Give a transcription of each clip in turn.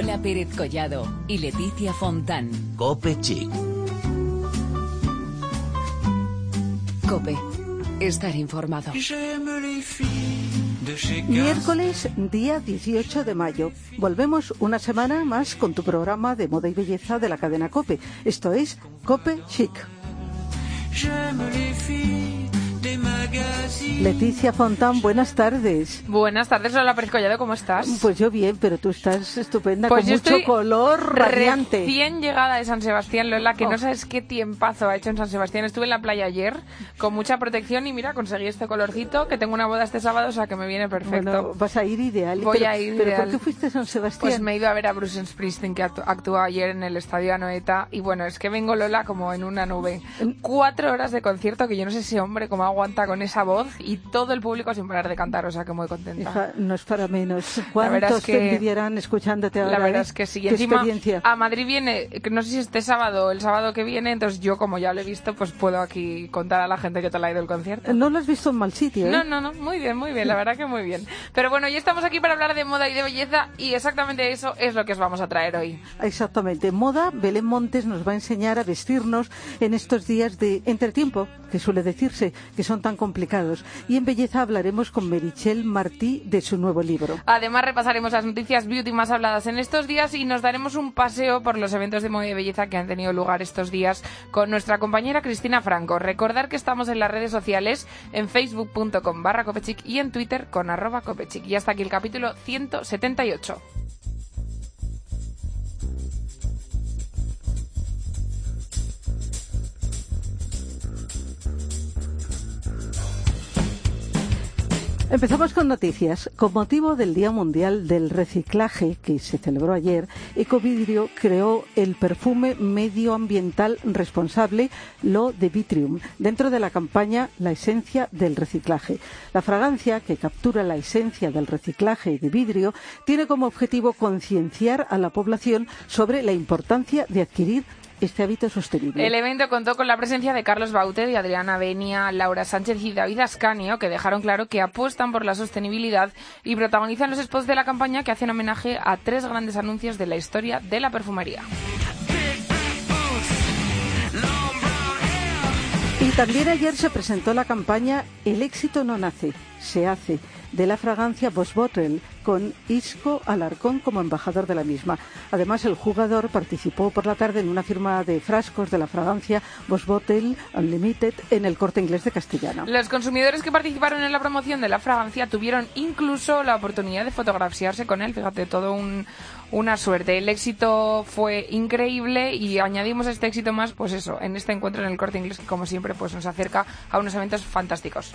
Lola Pérez Collado y Leticia Fontán. Cope Chic. Cope. Estar informado. Miércoles, día 18 de mayo. Volvemos una semana más con tu programa de moda y belleza de la cadena Cope. Esto es Cope Chic. Leticia Fontán, buenas tardes. Buenas tardes, Lola Pérez Collado, ¿cómo estás? Pues yo bien, pero tú estás estupenda, Pues con yo mucho estoy color radiante. Recién llegada de San Sebastián, Lola, que Oh. no sabes qué tiempazo ha hecho en San Sebastián. Estuve en la playa ayer con mucha protección y mira, conseguí este colorcito, que tengo una boda este sábado, o sea que me viene perfecto. Bueno, vas a ir ideal. Voy pero, a ir ¿Pero ideal. por qué fuiste a San Sebastián? Pues me he ido a ver a Bruce Springsteen que actu- actuó ayer en el Estadio Anoeta y bueno, es que vengo Lola como en una nube. Cuatro horas de concierto que yo no sé si hombre cómo aguanta con esa voz y todo el público sin parar de cantar, o sea que muy contenta. Hija, no es para menos. verdad ¿Cuántos es que- te envidiarán escuchándote ahora? La verdad eh? es que sí. Y ¿Qué encima a Madrid viene, no sé si este sábado o el sábado que viene, entonces yo como ya lo he visto, pues puedo aquí contar a la gente que te la ha ido el concierto. No lo has visto en mal sitio, ¿eh? No, no, no, muy bien, muy bien, la verdad que muy bien. Pero bueno, ya estamos aquí para hablar de moda y de belleza y exactamente eso es lo que os vamos a traer hoy. Exactamente. Moda, Belén Montes nos va a enseñar a vestirnos en estos días de entretiempo, que suele decirse que son tan complicados. Y en belleza hablaremos con Merichel Martí de su nuevo libro. Además repasaremos las noticias beauty más habladas en estos días y nos daremos un paseo por los eventos de moda y belleza que han tenido lugar estos días con nuestra compañera Cristina Franco. Recordar que estamos en las redes sociales en facebook.com barra y en twitter con arroba copechic. Y hasta aquí el capítulo 178. Empezamos con noticias. Con motivo del Día Mundial del Reciclaje, que se celebró ayer, Ecovidrio creó el perfume medioambiental responsable Lo de Vitrium, dentro de la campaña La esencia del reciclaje. La fragancia, que captura la esencia del reciclaje de vidrio, tiene como objetivo concienciar a la población sobre la importancia de adquirir este hábito sostenible. El evento contó con la presencia de Carlos Baute, de Adriana Benia, Laura Sánchez y David Ascanio, que dejaron claro que apuestan por la sostenibilidad y protagonizan los spots de la campaña que hacen homenaje a tres grandes anuncios de la historia de la perfumería. Y también ayer se presentó la campaña El éxito no nace, se hace, de la fragancia Boss Bottle, con Isco Alarcón como embajador de la misma. Además, el jugador participó por la tarde en una firma de frascos de la fragancia Boss Bottle Unlimited en el corte inglés de Castellana. Los consumidores que participaron en la promoción de la fragancia tuvieron incluso la oportunidad de fotografiarse con él. Fíjate, todo un- una suerte. El éxito fue increíble y añadimos este éxito más, pues eso, en este encuentro en el corte inglés que como siempre pues nos acerca a unos eventos fantásticos.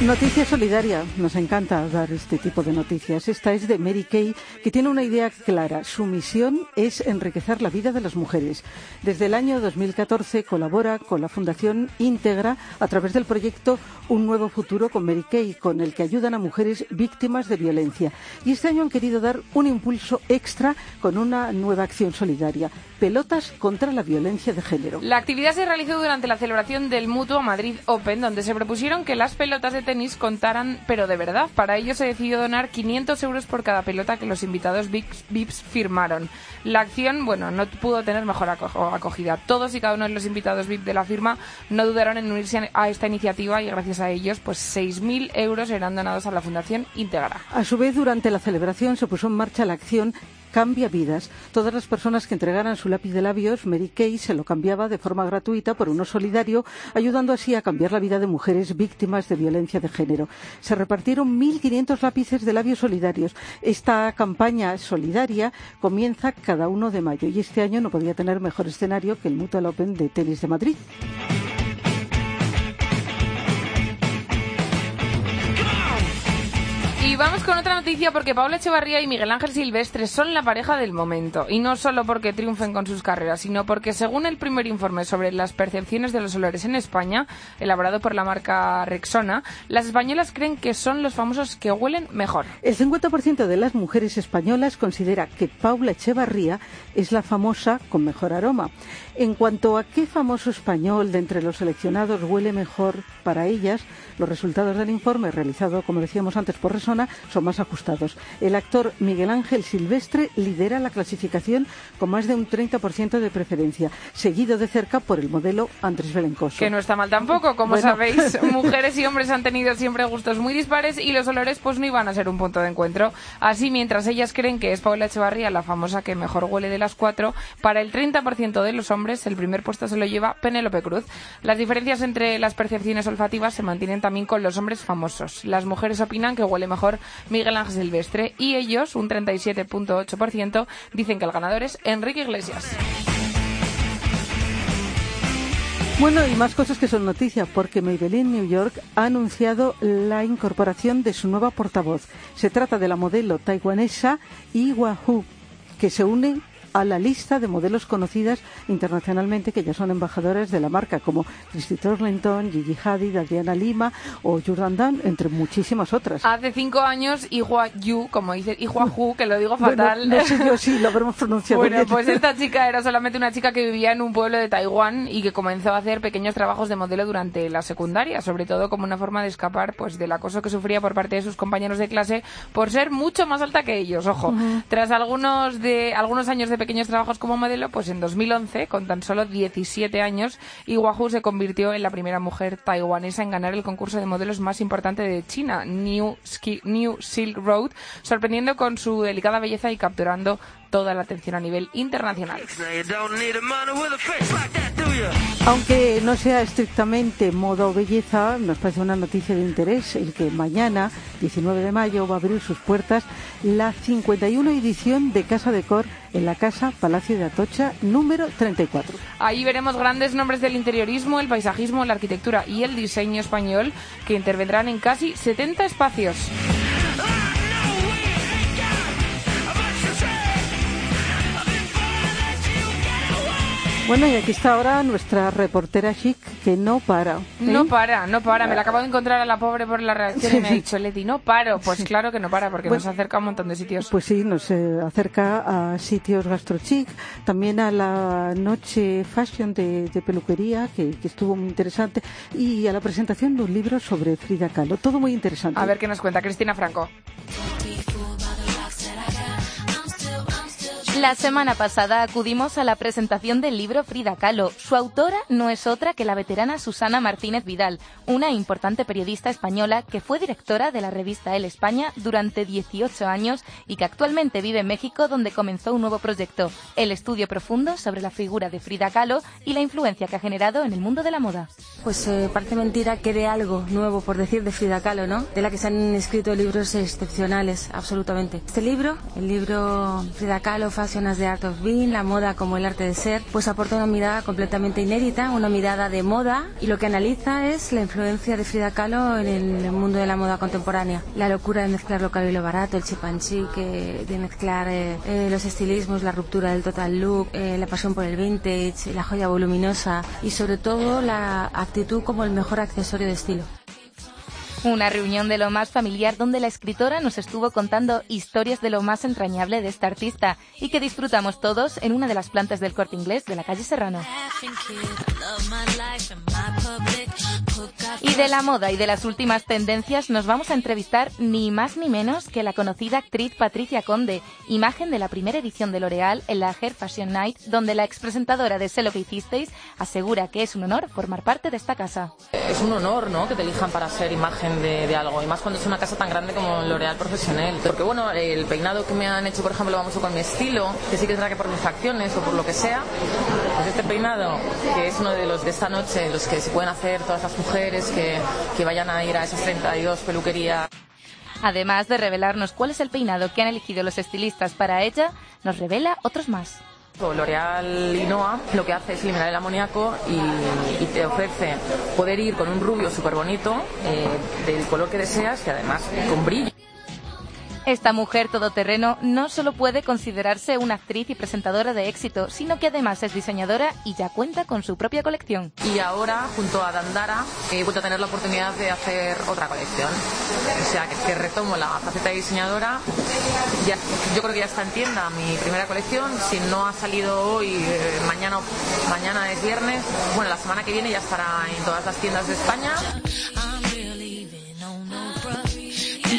Noticia solidaria. Nos encanta dar este tipo de noticias. Esta es de Mary Kay, que tiene una idea clara. Su misión es enriquecer la vida de las mujeres. Desde el año 2014 colabora con la Fundación Íntegra a través del proyecto Un Nuevo Futuro con Mary Kay, con el que ayudan a mujeres víctimas de violencia. Y este año han querido dar un impulso extra con una nueva acción solidaria. Pelotas contra la violencia de género. La actividad se realizó durante la celebración del Mutuo Madrid Open, donde se propusieron que las pelotas de tenis contaran, pero de verdad. Para ello se decidió donar 500 euros por cada pelota que los invitados VIPs, firmaron. La acción, bueno, no pudo tener mejor aco- acogida. Todos y cada uno de los invitados VIP de la firma no dudaron en unirse a esta iniciativa y gracias a ellos, pues 6.000 euros eran donados a la Fundación Íntegra. A su vez, durante la celebración se puso en marcha la acción Cambia vidas. Todas las personas que entregaran su lápiz de labios, Mary Kay se lo cambiaba de forma gratuita por uno solidario, ayudando así a cambiar la vida de mujeres víctimas de violencia de género. Se repartieron 1.500 lápices de labios solidarios. Esta campaña solidaria comienza cada uno de mayo y este año no podía tener mejor escenario que el Mutual Open de tenis de Madrid. Vamos con otra noticia porque Paula Echevarría y Miguel Ángel Silvestre son la pareja del momento. Y no solo porque triunfen con sus carreras, sino porque según el primer informe sobre las percepciones de los olores en España, elaborado por la marca Rexona, las españolas creen que son los famosos que huelen mejor. El 50% de las mujeres españolas considera que Paula Echevarría es la famosa con mejor aroma. En cuanto a qué famoso español de entre los seleccionados huele mejor para ellas, los resultados del informe realizado, como decíamos antes, por Resona, son más ajustados. El actor Miguel Ángel Silvestre lidera la clasificación con más de un 30% de preferencia, seguido de cerca por el modelo Andrés Belencoso. Que no está mal tampoco, como sabéis, mujeres y hombres han tenido siempre gustos muy dispares y los olores pues no iban a ser un punto de encuentro. Así, mientras ellas creen que es Paula Echevarría la famosa que mejor huele de las cuatro, para el 30% de los hombres el primer puesto se lo lleva Penélope Cruz. Las diferencias entre las percepciones olfativas se mantienen también con los hombres famosos. Las mujeres opinan que huele mejor Miguel Ángel Silvestre y ellos, un 37.8%, dicen que el ganador es Enrique Iglesias. Bueno, y más cosas que son noticias, porque Maybelline New York ha anunciado la incorporación de su nueva portavoz. Se trata de la modelo taiwanesa Iwa Hu, que se une a la lista de modelos conocidas internacionalmente que ya son embajadoras de la marca, como Christy Turlington, Gigi Hadid, Adriana Lima o Jordan Dan, entre muchísimas otras. Hace cinco años, Ihua Yu, como dice Ihua Hu, que lo digo fatal. no sé yo sí, lo habremos pronunciado Bueno, pues esta chica era solamente una chica que vivía en un pueblo de Taiwán y que comenzó a hacer pequeños trabajos de modelo durante la secundaria, sobre todo como una forma de escapar pues del acoso que sufría por parte de sus compañeros de clase por ser mucho más alta que ellos, ojo. Tras algunos de algunos años de pequeños trabajos como modelo, pues en 2011, con tan solo 17 años, Iwahu se convirtió en la primera mujer taiwanesa en ganar el concurso de modelos más importante de China, New, New Silk Road, sorprendiendo con su delicada belleza y capturando toda la atención a nivel internacional. Aunque no sea estrictamente moda o belleza, nos parece una noticia de interés el que mañana, 19 de mayo, va a abrir sus puertas la 51 edición de Casa de Cor en la Casa Palacio de Atocha número 34. Ahí veremos grandes nombres del interiorismo, el paisajismo, la arquitectura y el diseño español que intervendrán en casi 70 espacios. Bueno, y aquí está ahora nuestra reportera chic que no para. ¿eh? No para, no para. Me la acabo de encontrar a la pobre por la reacción y me ha dicho, Leti, no paro. Pues claro que no para, porque nos acerca a un montón de sitios. Pues sí, nos eh, acerca a sitios gastrochic, también a la noche fashion de, peluquería, que, que, estuvo muy interesante, y a la presentación de un libro sobre Frida Kahlo. Todo muy interesante. A ver qué nos cuenta Cristina Franco. La semana pasada acudimos a la presentación del libro Frida Kahlo. Su autora no es otra que la veterana Susana Martínez Vidal, una importante periodista española que fue directora de la revista El España durante 18 años y que actualmente vive en México donde comenzó un nuevo proyecto, el estudio profundo sobre la figura de Frida Kahlo y la influencia que ha generado en el mundo de la moda. Pues eh, parece mentira que de algo nuevo, por decir, de Frida Kahlo, ¿no? De la que se han escrito libros excepcionales, absolutamente. Este libro, el libro Frida Kahlo, de Art of Being, la moda como el arte de ser, pues aporta una mirada completamente inédita, una mirada de moda y lo que analiza es la influencia de Frida Kahlo en el mundo de la moda contemporánea. La locura de mezclar lo caro y lo barato, el chip eh, de mezclar eh, eh, los estilismos, la ruptura del total look, la pasión por el vintage, la joya voluminosa y sobre todo la actitud como el mejor accesorio de estilo. Una reunión de lo más familiar donde la escritora nos estuvo contando historias de lo más entrañable de esta artista y que disfrutamos todos en una de las plantas del corte inglés de la calle Serrano. Y de la moda y de las últimas tendencias nos vamos a entrevistar ni más ni menos que la conocida actriz Patricia Conde, imagen de la primera edición de L'Oreal en la Hair Fashion Night, donde la expresentadora de Sé lo que hicisteis asegura que es un honor formar parte de esta casa. Es un honor, ¿no?, que te elijan para ser imagen de, algo, y más cuando es una casa tan grande como L'Oreal Profesional. Porque bueno, el peinado que me han hecho, por ejemplo, vamos con mi estilo, que sí que tendrá que por mis facciones o por lo que sea, pues este peinado, que es uno de los de esta noche, los que se pueden hacer todas las mujeres que, que vayan a ir a esas 32 peluquerías. Además de revelarnos cuál es el peinado que han elegido los estilistas para ella, nos revela otros más. L'Oreal Inoa lo que hace es eliminar el amoníaco y, te ofrece poder ir con un rubio súper bonito eh, del color que deseas y además con brillo. Esta mujer todoterreno no solo puede considerarse una actriz y presentadora de éxito, sino que además es diseñadora y ya cuenta con su propia colección. Y ahora, junto a Dandara, he vuelto a tener la oportunidad de hacer otra colección. O sea, que, retomo la faceta de diseñadora. Ya, yo creo que ya está en tienda mi primera colección. Si no ha salido hoy, eh, mañana, mañana es viernes. Bueno, la semana que viene ya estará en todas las tiendas de España.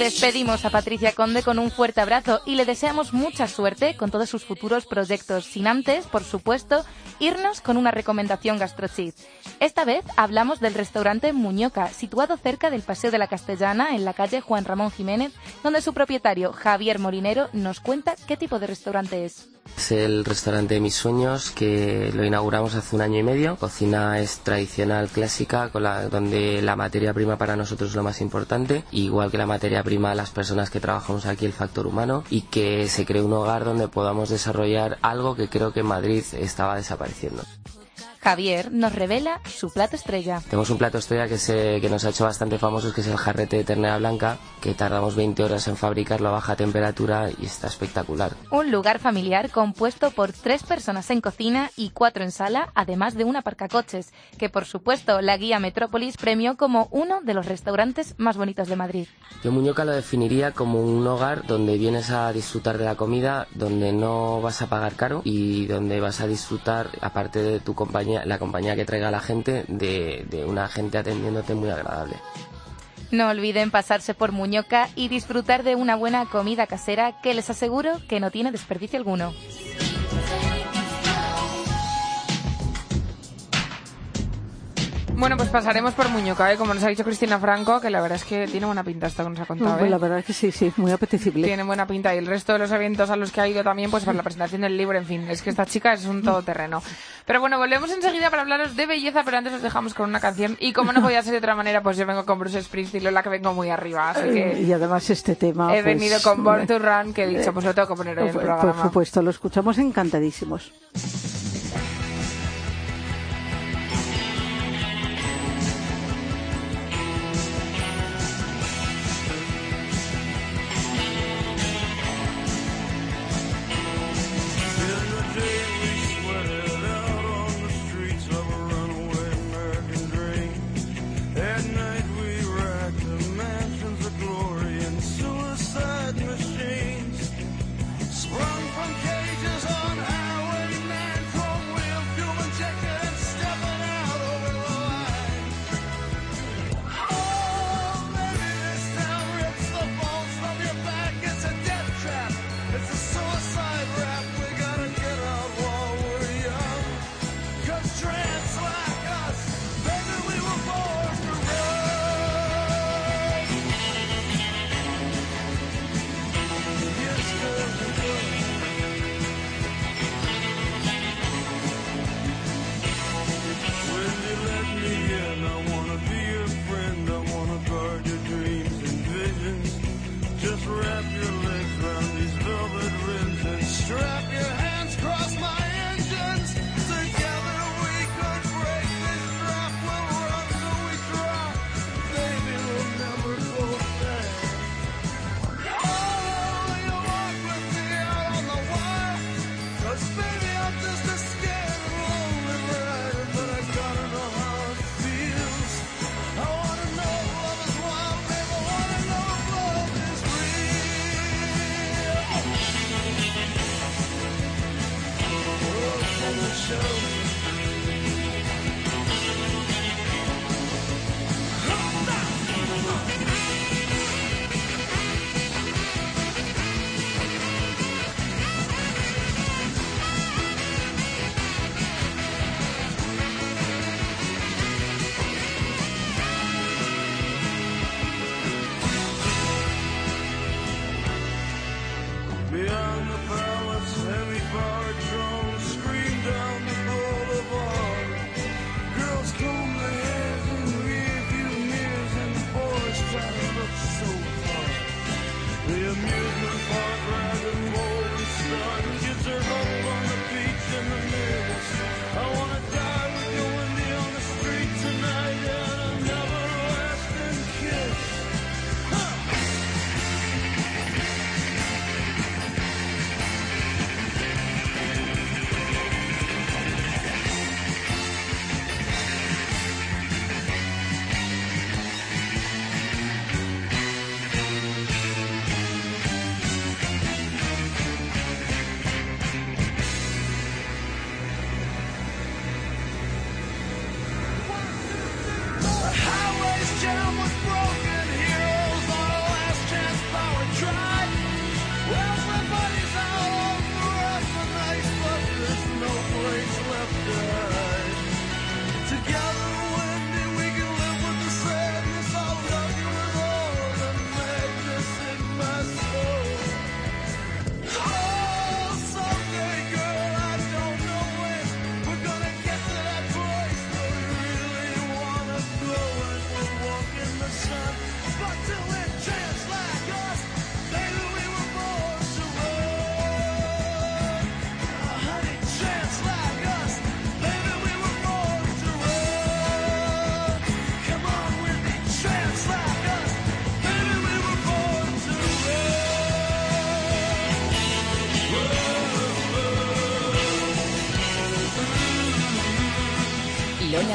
Despedimos a Patricia Conde con un fuerte abrazo y le deseamos mucha suerte con todos sus futuros proyectos, sin antes, por supuesto, irnos con una recomendación gastrochit. Esta vez hablamos del restaurante Muñoca, situado cerca del Paseo de la Castellana, en la calle Juan Ramón Jiménez, donde su propietario, Javier Molinero, nos cuenta qué tipo de restaurante es. Es el restaurante de mis sueños que lo inauguramos hace un año y medio. Cocina es tradicional, clásica, con la, donde la materia prima para nosotros es lo más importante, igual que la materia prima las personas que trabajamos aquí, el factor humano, y que se cree un hogar donde podamos desarrollar algo que creo que en Madrid estaba desapareciendo. Javier nos revela su plato estrella. Tenemos un plato estrella que, se, que nos ha hecho bastante famosos, que es el jarrete de ternera blanca, que tardamos 20 horas en fabricarlo a baja temperatura y está espectacular. Un lugar familiar compuesto por tres personas en cocina y cuatro en sala, además de un aparcacoches, que por supuesto la guía Metrópolis premió como uno de los restaurantes más bonitos de Madrid. Yo Muñoca lo definiría como un hogar donde vienes a disfrutar de la comida, donde no vas a pagar caro y donde vas a disfrutar, aparte de tu la compañía que traiga la gente, de, de una gente atendiéndote muy agradable. No olviden pasarse por Muñoca y disfrutar de una buena comida casera que les aseguro que no tiene desperdicio alguno. Bueno, pues pasaremos por Muñoca, ¿eh? como nos ha dicho Cristina Franco, que la verdad es que tiene buena pinta esto que nos ha contado. Pues ¿eh? la verdad es que sí, sí, muy apetecible. Tiene buena pinta y el resto de los eventos a los que ha ido también, pues para la presentación del libro, en fin, es que esta chica es un todoterreno. Pero bueno, volvemos enseguida para hablaros de belleza, pero antes os dejamos con una canción y como no podía ser de otra manera, pues yo vengo con Bruce Springsteen, la que vengo muy arriba, así que Y además este tema... he pues, venido con Born to Run, que he dicho, pues lo tengo que poner hoy en el programa. por supuesto, lo escuchamos encantadísimos.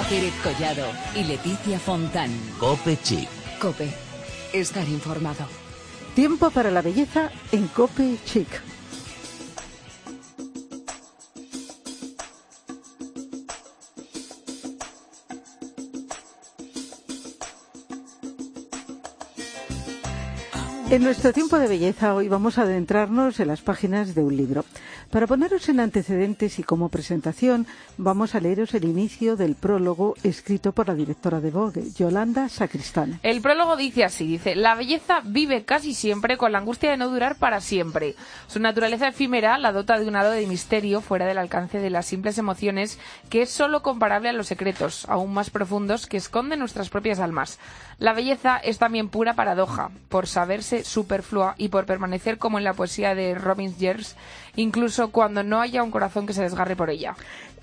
Pérez Collado y Leticia Fontán. Cope Chic. Cope. Estar informado. Tiempo para la belleza en Cope Chic. En nuestro tiempo de belleza hoy vamos a adentrarnos en las páginas de un libro. Para poneros en antecedentes y como presentación, vamos a leeros el inicio del prólogo escrito por la directora de Vogue, Yolanda Sacristán. El prólogo dice así, dice, la belleza vive casi siempre con la angustia de no durar para siempre. Su naturaleza efímera la dota de un halo de misterio fuera del alcance de las simples emociones que es sólo comparable a los secretos, aún más profundos, que esconden nuestras propias almas. La belleza es también pura paradoja, por saberse superflua y por permanecer como en la poesía de Robin Gers, incluso cuando no haya un corazón que se desgarre por ella.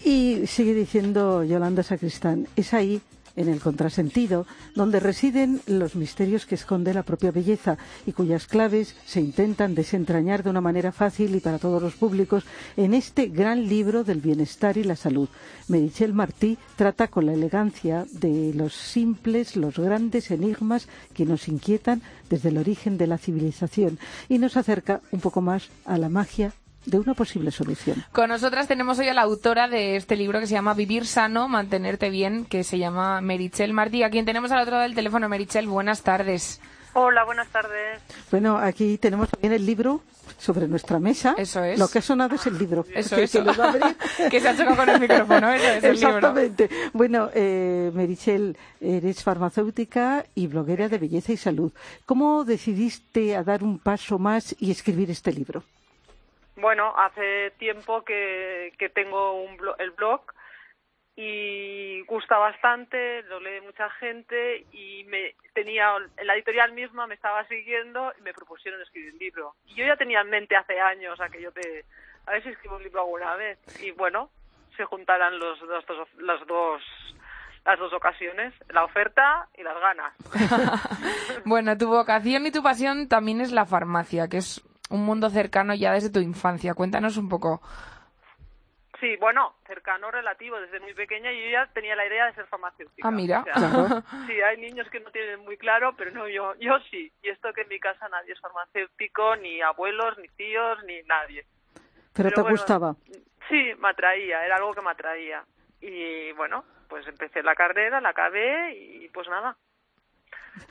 Y sigue diciendo Yolanda Sacristán, es ahí, en el contrasentido, donde residen los misterios que esconde la propia belleza y cuyas claves se intentan desentrañar de una manera fácil y para todos los públicos en este gran libro del bienestar y la salud. Merichel Martí trata con la elegancia de los simples, los grandes enigmas que nos inquietan desde el origen de la civilización y nos acerca un poco más a la magia de una posible solución. Con nosotras tenemos hoy a la autora de este libro que se llama Vivir sano, mantenerte bien, que se llama Merichel Martí, a quien tenemos al otro lado del teléfono. Merichel, buenas tardes. Hola, buenas tardes. Bueno, aquí tenemos también el libro sobre nuestra mesa. Eso es. Lo que ha sonado es el libro. Eso, que, eso. que lo va a abrir. que se ha chocado con el micrófono, eso es el libro. Exactamente. Bueno, eh, Merichel, eres farmacéutica y bloguera de belleza y salud. ¿Cómo decidiste a dar un paso más y escribir este libro? Bueno, hace tiempo que, que tengo un blo- el blog y gusta bastante, lo lee mucha gente y me tenía la editorial misma me estaba siguiendo y me propusieron escribir un libro. Y yo ya tenía en mente hace años aquello de a ver si escribo un libro alguna vez y bueno, se juntarán los, los dos las dos las dos ocasiones, la oferta y las ganas. Bueno, tu vocación y tu pasión también es la farmacia, que es un mundo cercano ya desde tu infancia. Cuéntanos un poco. Sí, bueno, cercano relativo. Desde muy pequeña yo ya tenía la idea de ser farmacéutica. Ah, mira. O sea, Claro. Sí, hay niños que no tienen muy claro, pero no, yo, yo sí. Y esto que en mi casa nadie es farmacéutico, ni abuelos, ni tíos, ni nadie. Pero, te bueno, gustaba. Sí, me atraía, era algo que me atraía. Y bueno, pues empecé la carrera, la acabé y pues nada,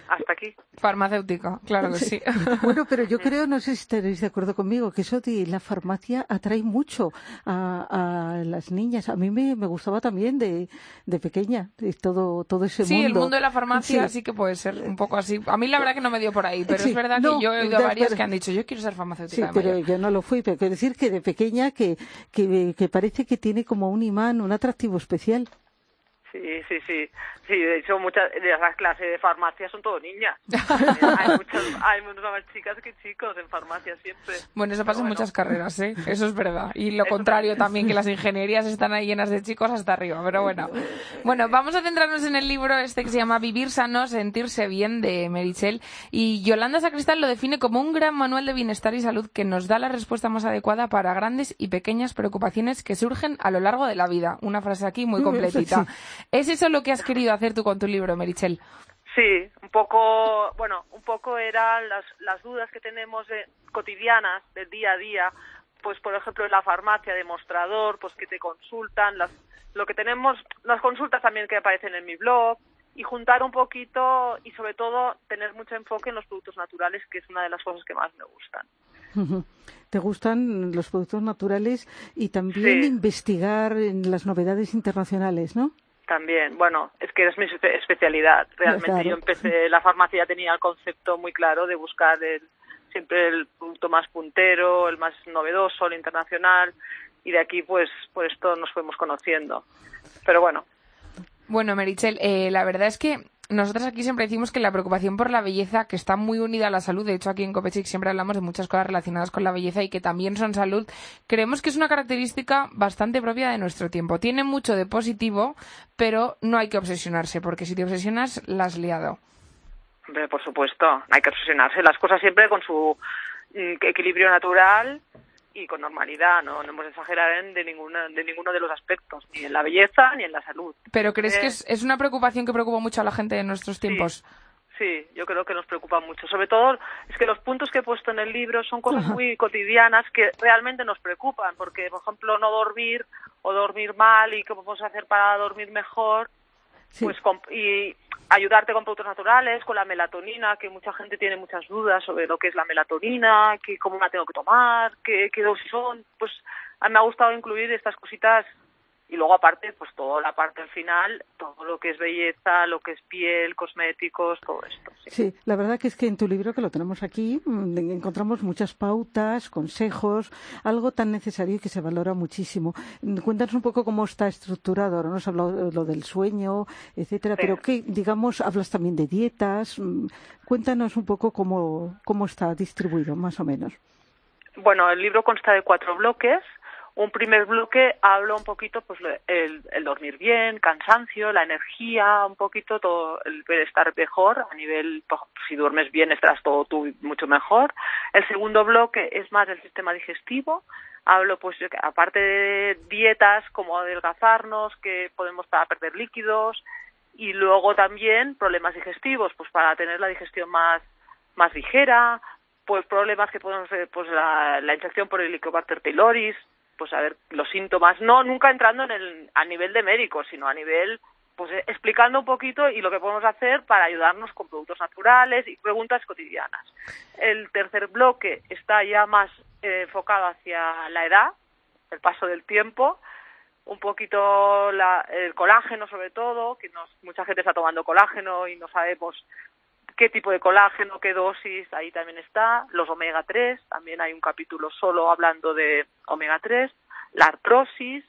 hasta aquí. Farmacéutica, claro que sí. Bueno, pero yo creo, no sé si estaréis de acuerdo conmigo, que eso de la farmacia atrae mucho a, a las niñas. A mí me, me gustaba también de, de pequeña, de todo, todo ese Sí, mundo. el mundo de la farmacia Sí. sí. que puede ser un poco así. A mí la verdad que no me dio por ahí, pero Sí, es verdad no, que yo he oído a varias que han dicho, yo quiero ser Sí, farmacéutica. de pero mayor". yo no lo fui, pero quiero decir que de pequeña que, que, que parece que tiene como un imán, un atractivo especial. Sí, sí, sí. Sí, de hecho, muchas de las clases de farmacia son todo niñas. hay, muchas, hay muchas más chicas que chicos en farmacia siempre. Bueno, eso pasa en muchas carreras, ¿eh? Eso es verdad. Y lo Eso contrario también. también, que las ingenierías están ahí llenas de chicos hasta arriba, pero bueno. Bueno, vamos a centrarnos en el libro este que se llama Vivir sano, sentirse bien, de Merichel. Y Yolanda Sacristán lo define como un gran manual de bienestar y salud que nos da la respuesta más adecuada para grandes y pequeñas preocupaciones que surgen a lo largo de la vida. Una frase aquí muy completita. ¿Es eso lo que has querido hacer tú con tu libro, Merichel? Sí, un poco, bueno, un poco eran las, las dudas que tenemos de- cotidianas del día a día, pues por ejemplo en la farmacia de mostrador, pues que te consultan, las, lo que tenemos, las consultas también que aparecen en mi blog, y juntar un poquito y sobre todo tener mucho enfoque en los productos naturales, que es una de las cosas que más me gustan. ¿Te gustan los productos naturales y también Sí. investigar en las novedades internacionales, no? También, bueno, es que es mi espe- especialidad. Realmente Claro. yo empecé la farmacia, ya tenía el concepto muy claro de buscar el, siempre el producto más puntero, el más novedoso, el internacional, y de aquí pues por esto nos fuimos conociendo. Pero bueno, Bueno, Merichel, eh, la verdad es que nosotros aquí siempre decimos que la preocupación por la belleza, que está muy unida a la salud, de hecho aquí en Copechic siempre hablamos de muchas cosas relacionadas con la belleza y que también son salud, creemos que es una característica bastante propia de nuestro tiempo. Tiene mucho de positivo, pero no hay que obsesionarse, porque si te obsesionas, la has liado. hombre, por supuesto, hay que obsesionarse las cosas siempre con su mm, equilibrio natural y con normalidad, no, no hemos de exagerar en de, ninguna, de ninguno de los aspectos, ni en la belleza ni en la salud. Pero ¿crees que Eh, es, es una preocupación que preocupa mucho a la gente en nuestros tiempos? Sí, yo creo que nos preocupa mucho. Sobre todo es que los puntos que he puesto en el libro son cosas muy cotidianas que realmente nos preocupan, porque, por ejemplo, no dormir o dormir mal y qué podemos hacer para dormir mejor, Pues y ayudarte con productos naturales, con la melatonina, que mucha gente tiene muchas dudas sobre lo que es la melatonina, que cómo la tengo que tomar, qué, qué dosis son. Pues a me ha gustado incluir estas cositas y luego aparte, pues toda la parte al final, todo lo que es belleza, lo que es piel, cosméticos, todo esto. sí. Sí, la verdad que es que en tu libro, que lo tenemos aquí, mm, encontramos muchas pautas, consejos, algo tan necesario y que se valora muchísimo. Mm, Cuéntanos un poco cómo está estructurado. Ahora nos has hablado de lo del sueño, etcétera, Sí. pero que, digamos, hablas también de dietas. mm, Cuéntanos un poco cómo, cómo está distribuido, más o menos. Bueno, el libro consta de cuatro bloques. Un primer bloque habla un poquito, pues, el, el dormir bien, cansancio, la energía, un poquito todo el estar mejor a nivel, pues, si duermes bien estarás todo tú mucho mejor. El segundo bloque es más del sistema digestivo. Hablo, pues, aparte de dietas como adelgazarnos, que podemos para perder líquidos, y luego también problemas digestivos, pues para tener la digestión más más ligera, pues problemas que podemos ser, pues la, la infección por el Helicobacter pylori, pues a ver los síntomas, no nunca entrando en el a nivel de médico, sino a nivel pues eh, explicando un poquito y lo que podemos hacer para ayudarnos con productos naturales y preguntas cotidianas. El tercer bloque está ya más eh, enfocado hacia la edad, el paso del tiempo, un poquito la- el colágeno sobre todo, que nos, mucha gente está tomando colágeno y no sabemos qué tipo de colágeno, qué dosis, ahí también está, los omega 3, también hay un capítulo solo hablando de omega 3, la artrosis,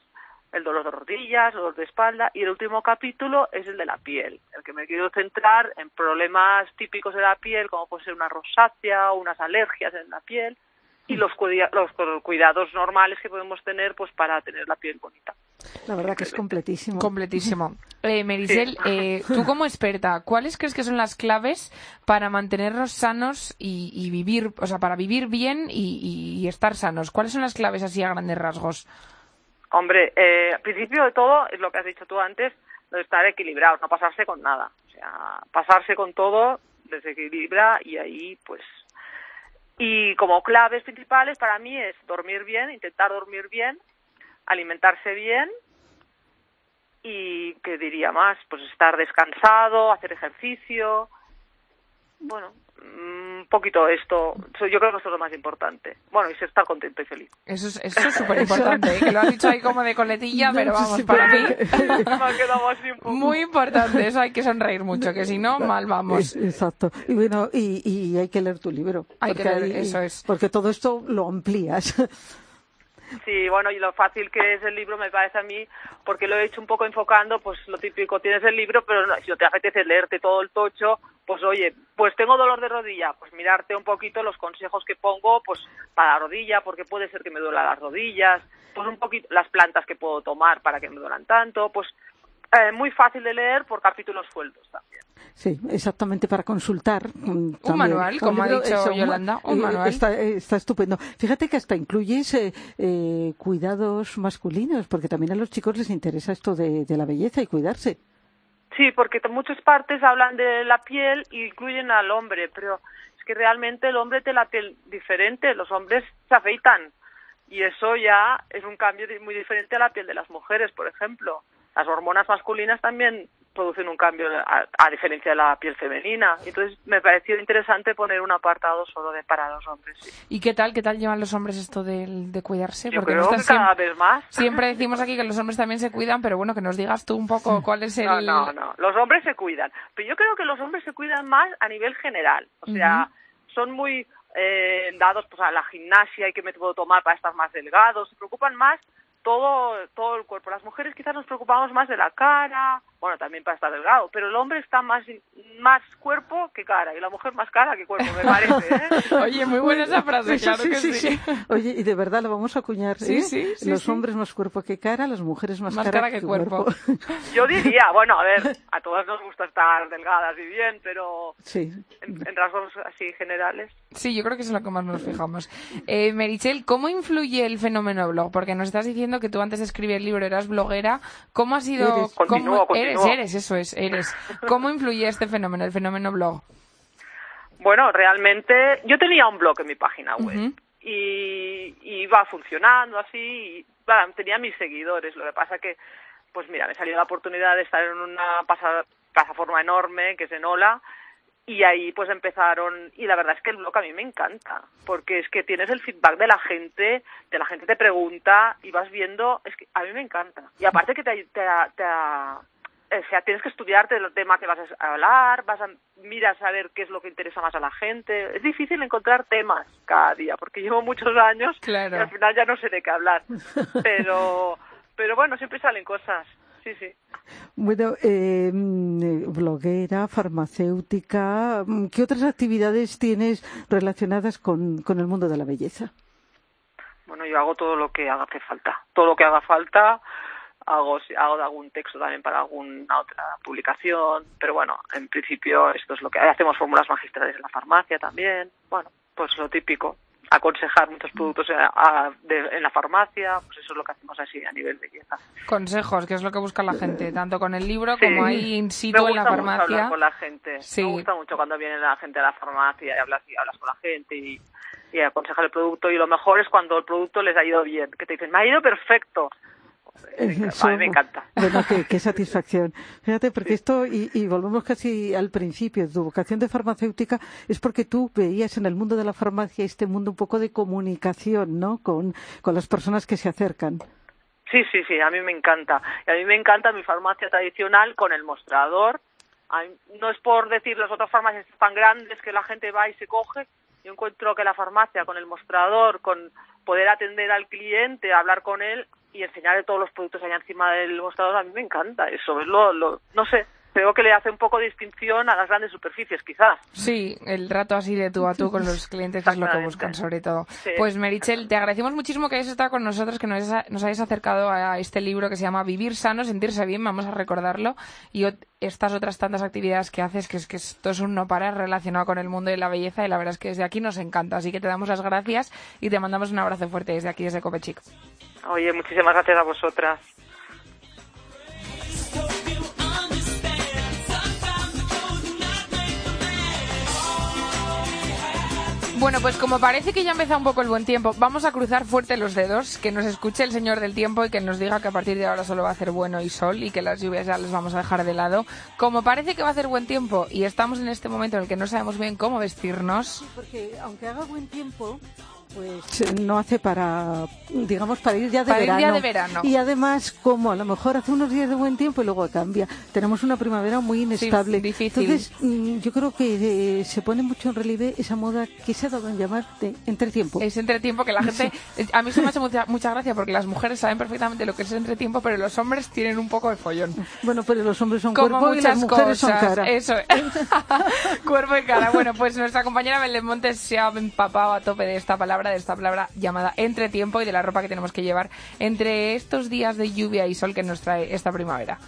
el dolor de rodillas, dolor de espalda. Y el último capítulo es el de la piel, el que me quiero centrar en problemas típicos de la piel como puede ser una rosácea o unas alergias en la piel y los, los cuidados normales que podemos tener pues para tener la piel bonita. La verdad que es completísimo. Completísimo. Eh, Merisel, Sí. eh, tú como experta, ¿cuáles crees que son las claves para mantenernos sanos y, y vivir, o sea, para vivir bien y, y estar sanos? ¿Cuáles son las claves así a grandes rasgos? Hombre, eh, al principio de todo es lo que has dicho tú antes, lo de estar equilibrados, no pasarse con nada. O sea, pasarse con todo desequilibra y ahí pues... Y como claves principales para mí es dormir bien, intentar dormir bien, alimentarse bien y, ¿qué diría más? Pues estar descansado, hacer ejercicio. Bueno, mm, un poquito esto. Yo creo que esto es lo más importante. Bueno, y ser- estar contento y feliz. Eso es eso es súper importante, que lo has dicho ahí como de coletilla, pero vamos, Sí, para mí muy importante. Eso hay que sonreír mucho, que si no, mal vamos. Es- exacto. Y bueno, y, y hay que leer tu libro. Hay que leer, eso es. Porque todo esto lo amplías. Sí, bueno, y lo fácil que es el libro me parece a mí, porque lo he hecho un poco enfocando, pues lo típico, tienes el libro, pero no- si no te apetece leerte todo el tocho, pues oye, pues tengo dolor de rodilla, pues mirarte un poquito los consejos que pongo, pues para la rodilla, porque puede ser que me duela las rodillas, pues un poquito las plantas que puedo tomar para que me duelan tanto, pues eh, muy fácil de leer por capítulos sueltos también. Sí, exactamente, para consultar. Un manual, como ha dicho Yolanda, un manual. Está, eh, está estupendo. Fíjate que hasta incluyes eh, eh, cuidados masculinos, porque también a los chicos les interesa esto de, de la belleza y cuidarse. Sí, porque muchas partes hablan de la piel e incluyen al hombre, pero es que realmente el hombre tiene la piel diferente, los hombres se afeitan y eso ya es un cambio muy diferente a la piel de las mujeres, por ejemplo. Las hormonas masculinas también producen un cambio a, a diferencia de la piel femenina. Entonces me pareció interesante poner un apartado solo de para los hombres. sí. ¿Y qué tal, qué tal llevan los hombres esto del- de, cuidarse? Yo Porque creo que cada siempre, vez más. siempre decimos aquí que los hombres también se cuidan, pero bueno, que nos digas tú un poco cuál es el... No, no, no. Los hombres se cuidan. Pero yo creo que los hombres se cuidan más a nivel general. O sea, son muy eh, dados pues, a la gimnasia y qué me puedo tomar para estar más delgados. Se preocupan más todo, todo el cuerpo. Las mujeres quizás nos preocupamos más de la cara bueno, también para estar delgado, pero el hombre está más más cuerpo que cara y la mujer más cara que cuerpo, me parece. ¿eh? Oye, muy buena esa frase, Sí, claro sí, que sí, sí. sí. Oye, y de verdad lo vamos a acuñar. Sí, ¿eh? sí, sí, Los sí. hombres más cuerpo que cara, las mujeres más, Más cara que cuerpo. Yo diría, bueno, a ver, a todas nos gusta estar delgadas y bien, pero sí. en, en rasgos así generales. Sí, yo creo que es lo que más nos fijamos. Eh, Merichel, ¿cómo influye el fenómeno blog? Porque nos estás diciendo que tú antes de escribir el libro eras bloguera. ¿Cómo ha sido...? Eres. cómo- Continúo, eres, continúo. eres, eso es, eres. ¿Cómo influye este fenómeno, el fenómeno blog? Bueno, realmente yo tenía un blog en mi página web y, y iba funcionando así, y, bueno, tenía mis seguidores. Lo que pasa que, pues mira, me salió la oportunidad de estar en una pasa- plataforma enorme que es Enola y ahí pues empezaron y la verdad es que el blog a mí me encanta porque es que tienes el feedback de la gente, de la gente te pregunta y vas viendo, es que a mí me encanta y aparte que te, te, te- o sea, tienes que estudiarte el tema que vas a hablar, vas a miras a ver qué es lo que interesa más a la gente. Es difícil encontrar temas cada día, porque llevo muchos años Claro. y al final ya no sé de qué hablar. Pero, pero bueno, siempre salen cosas. Sí, sí. Bueno, eh, bloguera, farmacéutica, mm, ¿qué otras actividades tienes relacionadas con, con el mundo de la belleza? Bueno, yo hago todo lo que haga falta. Todo lo que haga falta hago hago algún texto también para alguna otra publicación, pero bueno, en principio esto es lo que hacemos fórmulas magistrales en la farmacia también. Bueno, pues lo típico, aconsejar muchos productos en, a- de- en la farmacia, pues eso es lo que hacemos así a nivel belleza. Consejos, que es lo que busca la gente, tanto con el libro Sí. como ahí in Me situ en gusta la mucho hablar farmacia. con la gente. Sí. Me gusta mucho cuando viene la gente a la farmacia y hablas, y hablas con la gente y, y aconsejar el producto. Y lo mejor es cuando el producto les ha ido bien, que te dicen, me ha ido perfecto. A mí me encanta. Bueno, qué, qué satisfacción. Fíjate, porque esto, y, y volvemos casi al principio, tu vocación de farmacéutica es porque tú veías en el mundo de la farmacia este mundo un poco de comunicación, ¿no? Con, con las personas que se acercan. Sí, sí, sí, a mí me encanta. Y a mí me encanta mi farmacia tradicional con el mostrador. No es por decir las otras farmacias tan grandes que la gente va y se coge. Yo encuentro que la farmacia con el mostrador, con poder atender al cliente, hablar con él y enseñarle todos los productos allá encima del mostrador, a mí me encanta. Eso es lo, lo no sé, creo que le hace un poco de distinción a las grandes superficies, quizás. Sí, el trato así de tú a tú con los clientes es lo que buscan sobre todo. Sí. Pues Merichel, te agradecemos muchísimo que hayas estado con nosotros, que nos, hayas- nos hayas acercado a este libro que se llama Vivir sano, sentirse bien, vamos a recordarlo, y estas otras tantas actividades que haces, que es que esto es un no parar relacionado con el mundo de la belleza y la verdad es que desde aquí nos encanta, así que te damos las gracias y te mandamos un abrazo fuerte desde aquí, desde Copechic. Oye, muchísimas gracias a vosotras. Bueno, pues como parece que ya ha empezado un poco el buen tiempo, vamos a cruzar fuerte los dedos, que nos escuche el señor del tiempo y que nos diga que a partir de ahora solo va a hacer bueno y sol y que las lluvias ya las vamos a dejar de lado. Como parece que va a hacer buen tiempo y estamos en este momento en el que no sabemos bien cómo vestirnos, Porque aunque haga buen tiempo, pues no hace para, digamos, para ir ya de Para ir ya verano. de verano. Y además, como a lo mejor hace unos días de buen tiempo y luego cambia, tenemos una primavera muy inestable. difícil. Entonces, mm, yo creo que eh, se pone mucho en relieve esa moda que se ha dado en llamar de entretiempo. es entretiempo que la gente... A mí se me hace mucha, mucha gracia porque las mujeres saben perfectamente lo que es entretiempo, pero los hombres tienen un poco de follón. Bueno, pero los hombres son Como cuerpo y las mujeres son cara. Eso es. Cuerpo y cara. Bueno, pues nuestra compañera Belén Montes se ha empapado a tope de esta palabra, de esta palabra llamada entretiempo y de la ropa que tenemos que llevar entre estos días de lluvia y sol que nos trae esta primavera.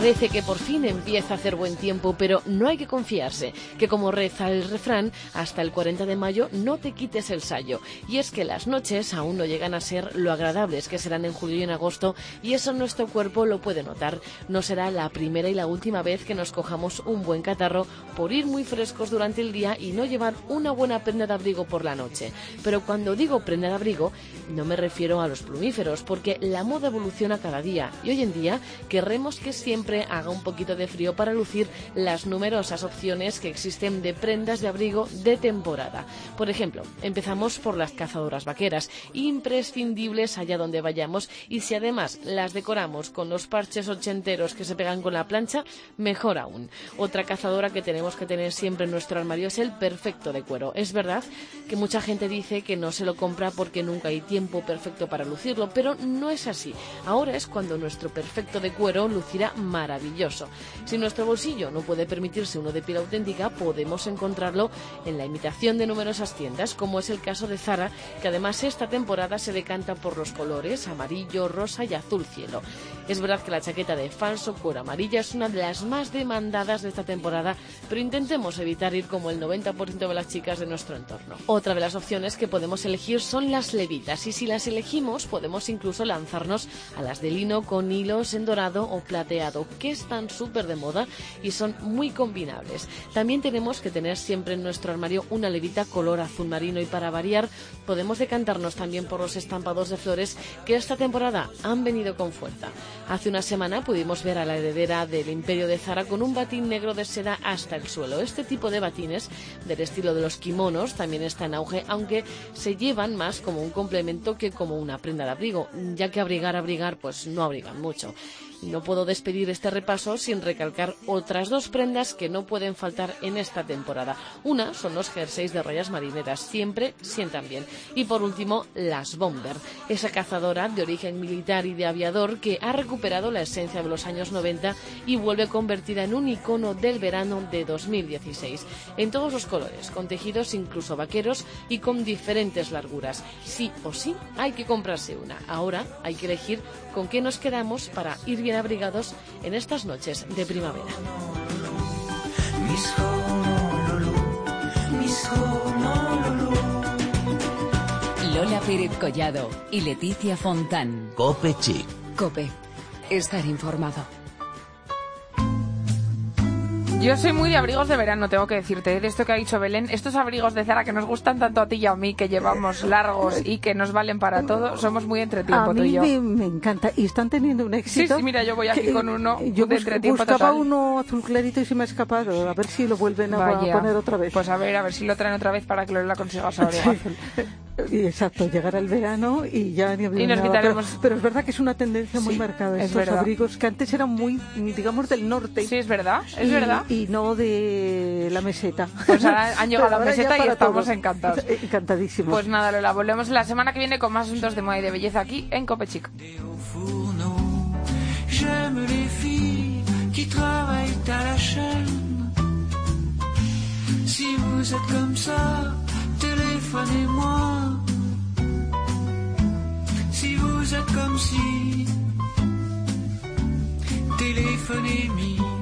Parece que por fin empieza a hacer buen tiempo, pero no hay que confiarse, que como reza el refrán, hasta el 40 de mayo no te quites el sayo. Y es que las noches aún no llegan a ser lo agradables que serán en julio y en agosto, y eso nuestro cuerpo lo puede notar. No será la primera y la última vez que nos cojamos un buen catarro por ir muy frescos durante el día y no llevar una buena prenda de abrigo por la noche. Pero cuando digo prenda de abrigo, no me refiero a los plumíferos, porque la moda evoluciona cada día y hoy en día querremos que siempre haga un poquito de frío para lucir las numerosas opciones que existen de prendas de abrigo de temporada. Por ejemplo, empezamos por las cazadoras vaqueras, imprescindibles allá donde vayamos y si además las decoramos con los parches ochenteros que se pegan con la plancha, mejor aún. Otra cazadora que tenemos que tener siempre en nuestro armario es el perfecto de cuero. Es verdad que mucha gente dice que no se lo compra porque nunca hay tiempo perfecto para lucirlo, pero no es así. Ahora es cuando nuestro perfecto de cuero lucirá maravilloso. Si nuestro bolsillo no puede permitirse uno de piel auténtica, podemos encontrarlo en la imitación de numerosas tiendas, como es el caso de Zara, que además esta temporada se decanta por los colores amarillo, rosa y azul cielo. Es verdad que la chaqueta de falso cuero amarilla es una de las más demandadas de esta temporada, pero intentemos evitar ir como el 90% de las chicas de nuestro entorno. Otra de las opciones que podemos elegir son las levitas y si las elegimos podemos incluso lanzarnos a las de lino con hilos en dorado o plateado, que están súper de moda y son muy combinables. También tenemos que tener siempre en nuestro armario una levita color azul marino y para variar podemos decantarnos también por los estampados de flores que esta temporada han venido con fuerza. Hace una semana pudimos ver a la heredera del imperio de Zara con un batín negro de seda hasta el suelo. Este tipo de batines, del estilo de los kimonos, también está en auge, aunque se llevan más como un complemento que como una prenda de abrigo, ya que abrigar, abrigar, pues no abrigan mucho. No puedo despedir este repaso sin recalcar otras dos prendas que no pueden faltar en esta temporada. Una son los jerseys de rayas marineras, siempre sientan bien. Y por último, las bomber, esa cazadora de origen militar y de aviador que ha recuperado la esencia de los años 90 y vuelve convertida en un icono del verano de 2016. En todos los colores, con tejidos incluso vaqueros y con diferentes larguras. Sí o sí hay que comprarse una. Ahora hay que elegir con qué nos quedamos para ir bien abrigados en estas noches de primavera. Lola Pérez Collado y Leticia Fontán. Cope Chic. Cope. Estar informado. Yo soy muy de abrigos de verano, tengo que decirte, ¿eh? de esto que ha dicho Belén. Estos abrigos de Zara que nos gustan tanto a ti y a mí, que llevamos largos y que nos valen para todo, somos muy entretiempo A tú y mí yo. me, me encanta y están teniendo un Sí, éxito. sí, mira, yo voy aquí que- con uno Yo de entretiempo buscaba total. uno azul clarito y se me ha escapado. A ver si lo vuelven a, Vaya. poner otra vez. Pues a ver, a ver si lo traen otra vez para que Lola consiga su abrigo azul. Y Exacto, llegará el verano y ya ni Y nos quitaremos- Pero, pero es verdad que es una tendencia muy Sí, marcada. es Estos verdad. abrigos que antes eran muy, digamos, del norte. Sí, es verdad, es y, verdad. Y no de la meseta. Pues ahora han llegado a la meseta y estamos todos. encantados. Encantadísimos. Pues nada, Lola, volvemos la semana que viene con más asuntos de moda y de belleza aquí en. Si vous êtes comme ça, téléphonez-moi. Si vous êtes comme si, téléphonez-moi.